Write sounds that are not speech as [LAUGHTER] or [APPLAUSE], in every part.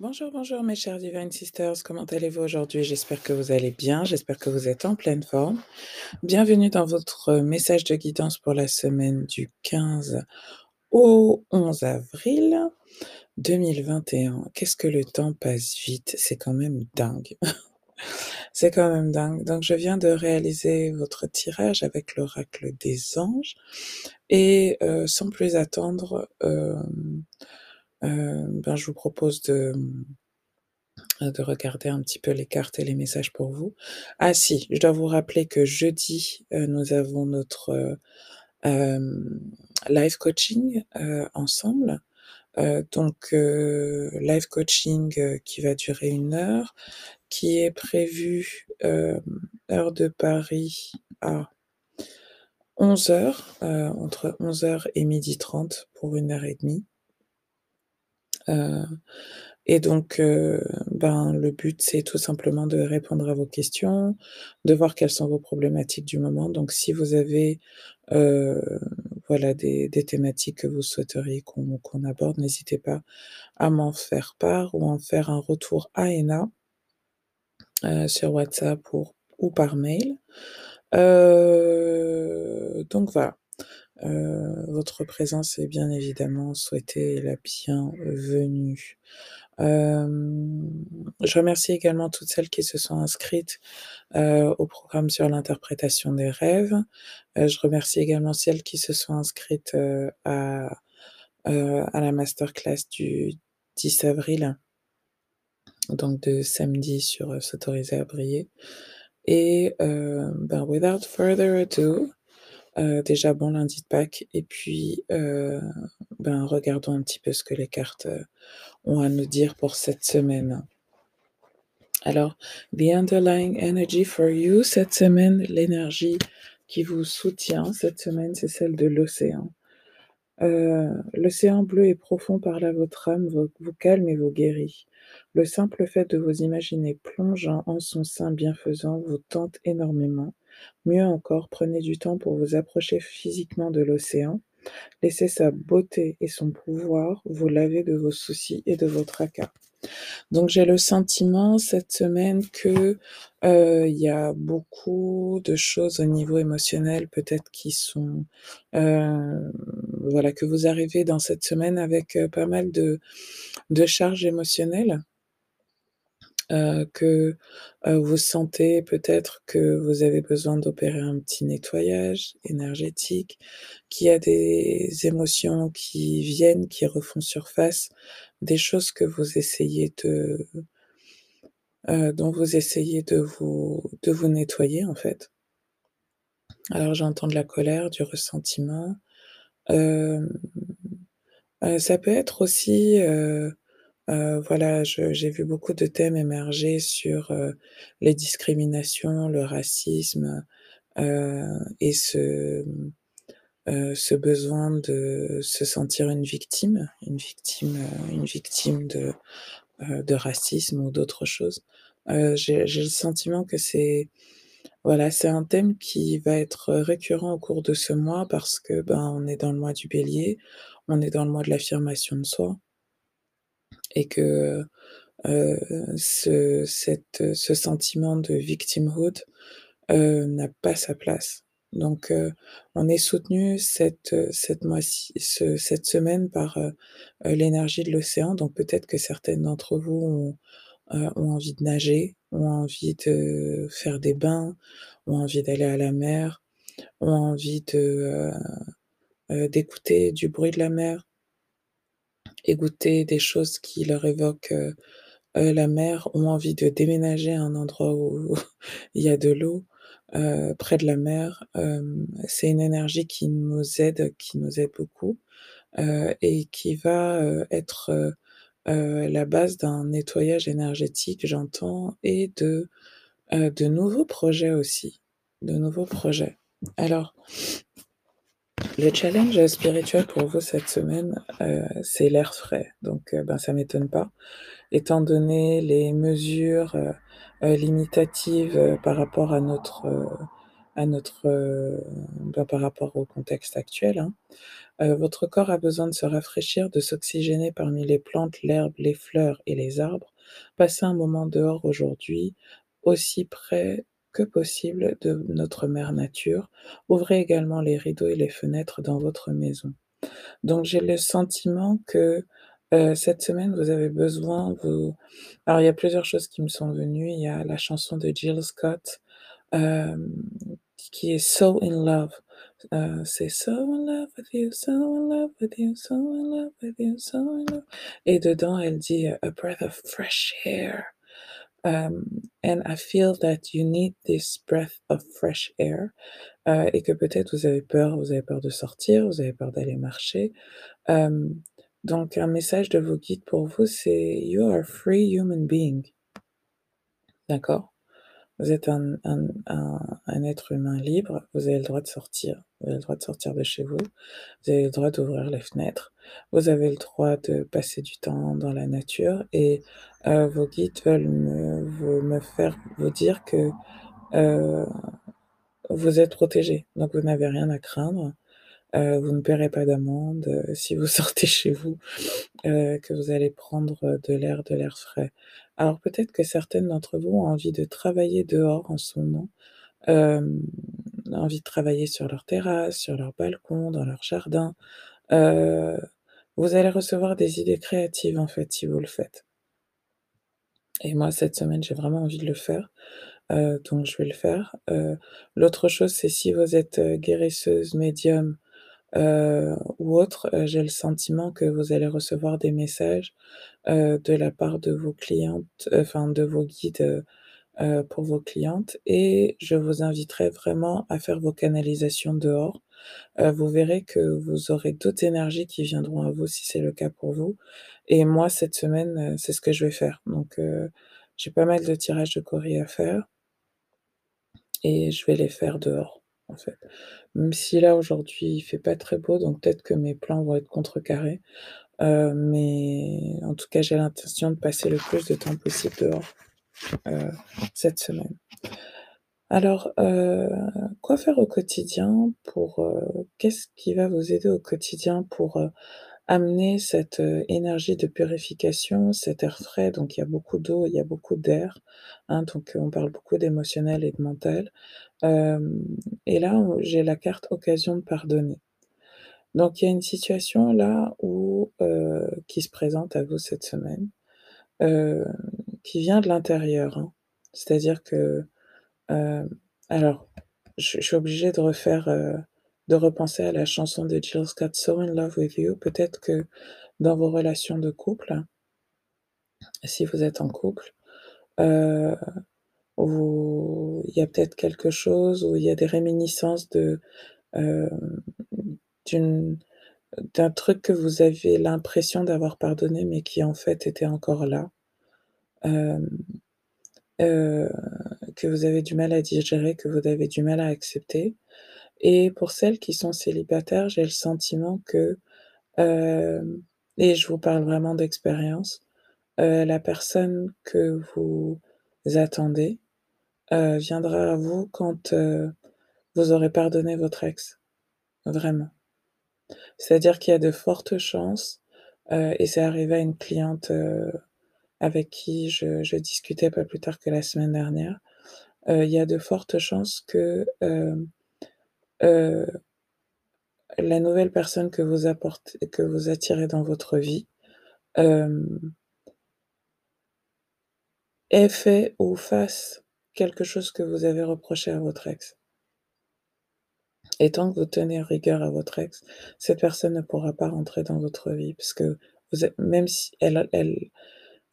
Bonjour, bonjour mes chers Divine Sisters, comment allez-vous aujourd'hui? J'espère que vous allez bien, j'espère que vous êtes en pleine forme. Bienvenue dans votre message de guidance pour la semaine du 15 au 11 avril 2021. Qu'est-ce que le temps passe vite, c'est quand même dingue. [LAUGHS] c'est quand même dingue. Donc je viens de réaliser votre tirage avec l'oracle des anges et euh, sans plus attendre, euh, ben, je vous propose de, de regarder un petit peu les cartes et les messages pour vous. Ah si, je dois vous rappeler que jeudi, euh, nous avons notre euh, live coaching ensemble. donc live coaching qui va durer une heure, qui est prévu heure de Paris à 11 heures, entre 11 heures et midi 30 pour une heure et demie. Euh, et donc, euh, ben, le but, c'est tout simplement de répondre à vos questions, de voir quelles sont vos problématiques du moment. Donc, si vous avez, euh, voilà, des, thématiques que vous souhaiteriez qu'on aborde, n'hésitez pas à m'en faire part ou en faire un retour à ENA euh, sur WhatsApp ou, ou par mail. Donc voilà. Euh, votre présence est bien évidemment souhaitée et la bienvenue. Euh, je remercie également toutes celles qui se sont inscrites euh, au programme sur l'interprétation des rêves. Euh, je remercie également celles qui se sont inscrites euh, à, à la masterclass du 10 avril, donc de samedi sur S'autoriser à briller. Et ben, without further ado, euh, déjà bon lundi de Pâques et puis euh, ben regardons un petit peu ce que les cartes euh, ont à nous dire pour cette semaine. Alors, the underlying energy for you cette semaine, l'énergie qui vous soutient cette semaine, c'est celle de l'océan. L'océan bleu et profond par à votre âme, vous, vous calme et vous guérit. Le simple fait de vous imaginer plongeant en son sein bienfaisant vous tente énormément. Mieux encore, prenez du temps pour vous approcher physiquement de l'océan. Laissez sa beauté et son pouvoir vous laver de vos soucis et de vos tracas. Donc j'ai le sentiment cette semaine que euh, il y a beaucoup de choses au niveau émotionnel peut-être qui sont euh, voilà que vous arrivez dans cette semaine avec euh, pas mal de de charges émotionnelles. Euh, que euh, vous sentez peut-être que vous avez besoin d'opérer un petit nettoyage énergétique, qu'il y a des émotions qui viennent, qui refont surface, des choses que vous essayez de euh, dont vous essayez de vous de vous nettoyer en fait. Alors j'entends de la colère, du ressentiment. Hem, heu, ça peut être aussi, heu, voilà, j'ai vu beaucoup de thèmes émerger sur, heu, les discriminations, le racisme, heu et ce, heu, ce besoin de se sentir une victime, une victime, heu, une victime de, de racisme ou d'autres choses. J'ai le sentiment que c'est voilà, c'est un thème qui va être récurrent au cours de ce mois parce que, ben, on est dans le mois du Bélier, on est dans le mois de l'affirmation de soi et que, heu, ce sentiment de victimhood, heu, n'a pas sa place. Donc, heu, on est soutenu cette, cette semaine par, l'énergie de l'océan. Donc peut-être que certaines d'entre vous ont, envie de nager, ont envie de faire des bains, ont envie d'aller à la mer, ont envie d'écouter du bruit de la mer, écouter des choses qui leur évoquent, heu heu, la mer, ont envie de déménager à un endroit où [LAUGHS] il y a de l'eau, heu, près de la mer. C'est une énergie qui nous aide, qui nous aide beaucoup, et qui va, être, la base d'un nettoyage énergétique, j'entends et de, de nouveaux projets aussi, de nouveaux projets. Alors le challenge spirituel pour vous cette semaine, heu, c'est l'air frais, donc heu, ben, ça m'étonne pas, étant donné les mesures, heu heu, limitatives, par rapport à notre, à notre, bah, par rapport au contexte actuel, hein. Votre corps a besoin de se rafraîchir, de s'oxygéner parmi les plantes, l'herbe, les fleurs et les arbres. Passez un moment dehors aujourd'hui, aussi près que possible de notre mère nature. Ouvrez également les rideaux et les fenêtres dans votre maison. Donc j'ai le sentiment que, heu, cette semaine, vous avez besoin, vous alors il y a plusieurs choses qui me sont venues. Il y a la chanson de Jill Scott, hem, qui est So in Love. Heu, c'est So in love with you, so in love with you, so in love with you, so in love et dedans elle dit, heu: «A breath of fresh air, um, and I feel that you need this breath of fresh air». Heu et que peut-être vous avez peur, vous avez peur de sortir, vous avez peur d'aller marcher. Hem, donc un message de vos guides pour vous, c'est: «You are a free human being». D'accord? Vous êtes un un un être humain libre, vous avez le droit de sortir, vous avez le droit de sortir de chez vous, vous avez le droit d'ouvrir les fenêtres, vous avez le droit de passer du temps dans la nature et heu, vos guides veulent me faire vous dire que, heu, vous êtes protégés, donc vous n'avez rien à craindre. Heu, vous ne paierez pas d'amende, si vous [LAUGHS] sortez chez vous, que vous allez prendre, de l'air de l'air frais. Alors peut-être que certaines d'entre vous ont envie de travailler dehors en ce moment, envie de travailler sur leur terrasse, sur leur balcon, dans leur jardin. Vous allez recevoir des idées créatives, en fait, si vous le faites. Et moi, cette semaine, j'ai vraiment envie de le faire, heu, donc je vais le faire. Heu, l'autre chose, c'est si vous êtes, heu, guérisseuse, médium, ou autre, j'ai le sentiment que vous allez recevoir des messages, de la part de vos clientes, enfin de vos guides, pour vos clientes et je vous inviterai vraiment à faire vos canalisations dehors. Heu, vous verrez que vous aurez d'autres énergies qui viendront à vous si c'est le cas pour vous et moi cette semaine, heu, c'est ce que je vais faire. Donc heu, j'ai pas mal de tirages de courrier à faire et je vais les faire dehors, en fait. Même si là, aujourd'hui, il fait pas très beau, donc peut-être que mes plans vont être contrecarrés, mais en tout cas, j'ai l'intention de passer le plus de temps possible dehors, cette semaine. Alors, heu, quoi faire au quotidien pour, heu qu'est-ce qui va vous aider au quotidien pour, heu, amener cette, énergie de purification, cet air frais? Donc il y a beaucoup d'eau, il y a beaucoup d'air, hein, donc on parle beaucoup d'émotionnel et de mental. Et là, j'ai la carte occasion de pardonner. Donc il y a une situation là où, qui se présente à vous cette semaine, qui vient de l'intérieur, hein. C'est-à-dire que, hem alors je suis obligée de refaire, heu, de repenser à la chanson de Jill Scott, So in Love with You. Peut-être que dans vos relations de couple si vous êtes en couple, vous il y a peut-être quelque chose où il y a des réminiscences de, d'un truc que vous aviez l'impression d'avoir pardonné, mais qui en fait était encore là. Que vous avez du mal à digérer, que vous avez du mal à accepter et pour celles qui sont célibataires, j'ai le sentiment que, hem et je vous parle vraiment d'expérience, heu, la personne que vous attendez, heu, viendra à vous quand, vous aurez pardonné votre ex, vraiment. C'est-à-dire qu'il y a de fortes chances, et c'est arrivé à une cliente, avec qui je je discutais pas plus tard que la semaine dernière, il y a de fortes chances que, hem, heu la nouvelle personne que vous apportez que vous attirez dans votre vie, ait fait ou fasse quelque chose que vous avez reproché à votre ex. Et tant que vous tenez rigueur à votre ex, cette personne ne pourra pas rentrer dans votre vie parce que même si elle elle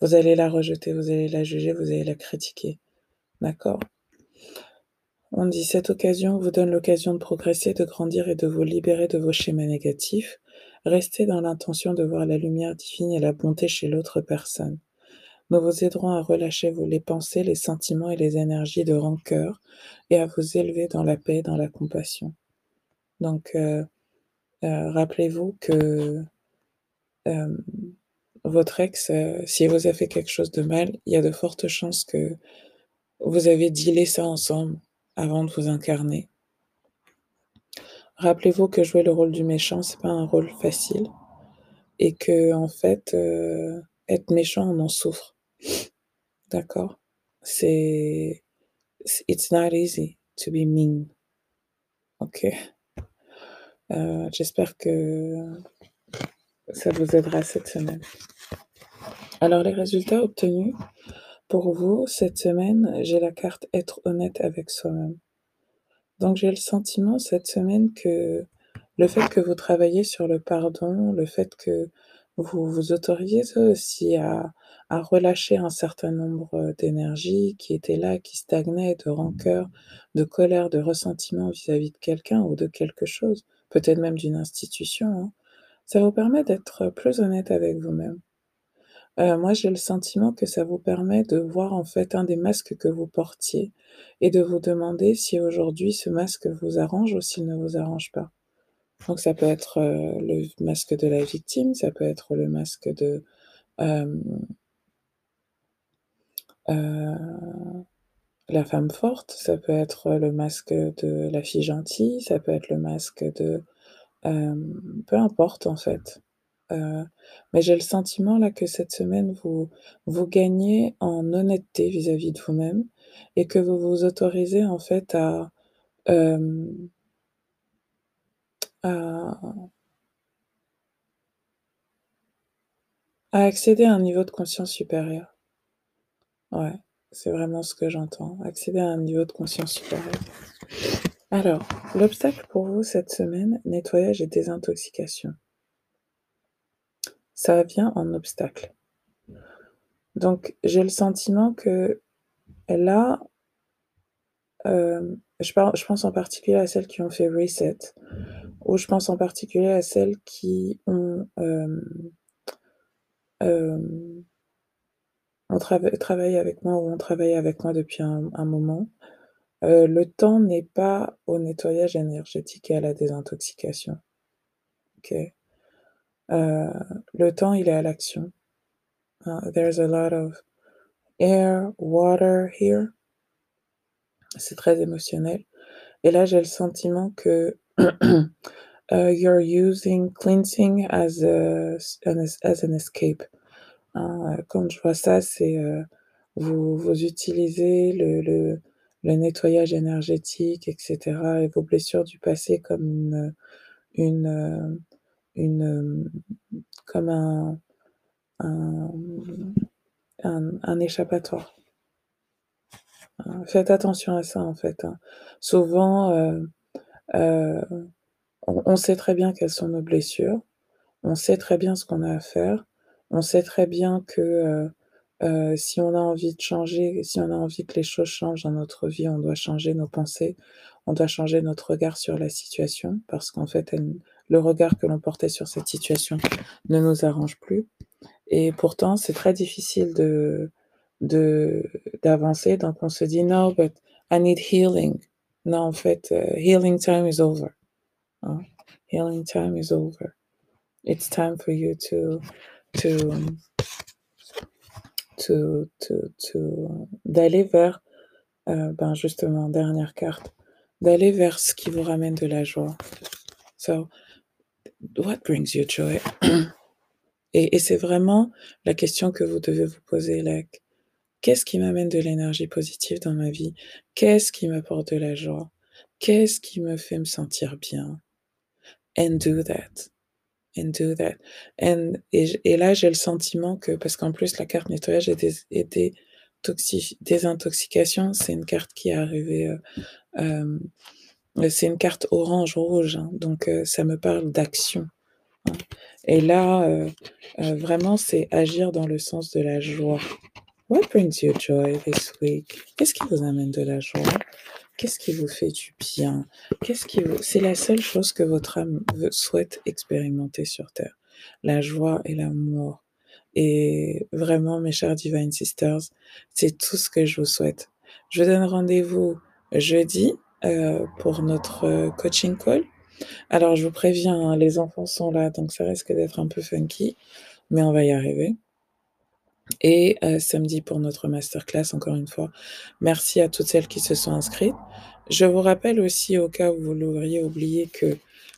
vous allez la rejeter, vous allez la juger, vous allez la critiquer, d'accord? On dit: «Cette occasion vous donne l'occasion de progresser, de grandir et de vous libérer de vos schémas négatifs. Restez dans l'intention de voir la lumière divine et la bonté chez l'autre personne. Nous vous aiderons à relâcher vos les pensées, les sentiments et les énergies de rancœur et à vous élever dans la paix et dans la compassion». Donc heu heu, rappelez-vous que, hem, votre ex, heu, s'il vous a fait quelque chose de mal, il y a de fortes chances que vous avez dealé ça ensemble avant de vous incarner rappelez-vous que jouer le rôle du méchant, c'est pas un rôle facile et qu'en fait, heu, être méchant, on en souffre. D'accord? C'est it's not easy to be mean. OK? Heu, j'espère que ça vous aidera cette semaine. Alors les résultats obtenus pour vous cette semaine, j'ai la carte être honnête avec soi-même. Donc j'ai le sentiment cette semaine que le fait que vous travaillez sur le pardon, le fait que vous vous autorisez aussi à relâcher un certain nombre, d'énergies qui étaient là, qui stagnaient, de rancœur, de colère, de ressentiment vis-à-vis de quelqu'un ou de quelque chose, peut-être même d'une institution, hein. Ça vous permet d'être plus honnête avec vous-même. Heu, moi, j'ai le sentiment que ça vous permet de voir, en fait, un des masques que vous portiez et de vous demander si aujourd'hui ce masque vous arrange ou s'il ne vous arrange pas. Donc ça peut être, heu, le masque de la victime, ça peut être le masque de, heu, la femme forte, ça peut être le masque de la fille gentille, ça peut être le masque de, peu importe en fait. Heu, mais j'ai le sentiment là que cette semaine vous gagnez en honnêteté vis-à-vis de vous-même et que vous vous autorisez en fait à, hem à à accéder à un niveau de conscience supérieur. Ouais, c'est vraiment ce que j'entends, accéder à un niveau de conscience supérieur. Alors, l'obstacle pour vous cette semaine, nettoyage et désintoxication. Ça vient en obstacle. Donc j'ai le sentiment que là hem, je pense en particulier à celles qui ont fait reset ou je pense en particulier à celles qui ont, ont trava travaillé avec moi ou ont travaillé avec moi depuis un moment. Le temps n'est pas au nettoyage énergétique et à la désintoxication. OK? Heu, le temps, il est à l'action. Hein, there's a lot of air, water here. C'est très émotionnel et là, j'ai le sentiment que, heu, [COUGHS] you're using cleansing as a as an escape. Heu, quand je vois ça, c'est, heu, vous vous utilisez le le le nettoyage énergétique et cetera et vos blessures du passé comme une, une, heu, une, comme un un, un échappatoire. Hein, faites attention à ça, en fait, hein. Souvent, heu heu, on sait très bien quelles sont nos blessures, on sait très bien ce qu'on a à faire, on sait très bien que, heu, si on a envie de changer, si on a envie que les choses changent dans notre vie, on doit changer nos pensées, on doit changer notre regard sur la situation parce qu'en fait, elle le regard que l'on portait sur cette situation ne nous arrange plus et pourtant, c'est très difficile de d'avancer donc on se dit: «No, but I need healing». Non, en fait, heu, healing time is over, hein? Healing time is over. It's time for you to to to to to d'aller vers, heu, ben, justement, dernière carte, d'aller vers ce qui vous ramène de la joie. So, what brings you joy? [CLEARS THROAT] Et c'est vraiment la question que vous devez vous poser, like: «Qu'est-ce qui m'amène de l'énergie positive dans ma vie? Qu'est-ce qui m'apporte de la joie? Qu'est-ce qui me fait me sentir bien?» and do that, and do that, and et et là, j'ai le sentiment que parce qu'en plus la carte nettoyage et désintoxication, c'est une carte qui est arrivée, heu, hem, c'est une carte orange rouge, hein, donc heu, ça me parle d'action, hein et là, heu heu, vraiment, c'est agir dans le sens de la joie. What brings you joy this week? Qu'est-ce qui vous amène de la joie? Qu'est-ce qui vous fait du bien? Qu'est-ce qui vous c'est la seule chose que votre âme souhaite expérimenter sur terre, la joie et l'amour et vraiment, mes chères divine sisters, c'est tout ce que je vous souhaite. Je vous donne rendez-vous jeudi, heu, pour notre, heu, coaching call. Alors je vous préviens, hein, les enfants sont là, donc ça risque d'être un peu funky, mais on va y arriver et heu, samedi pour notre master class encore une fois. Merci à toutes celles qui se sont inscrites. Je vous rappelle aussi, au cas où vous l'auriez oublié, que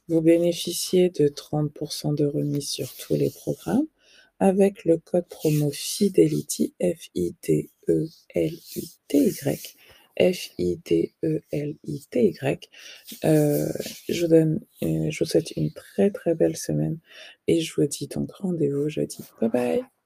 vous bénéficiez de 30% de remise sur tous les programmes avec le code promo FIDELITY, F-I-D-E-L-I-T-Y, Vous donne, heu, je vous souhaite une très, très belle semaine et je vous dis donc rendez-vous jeudi. Bye bye.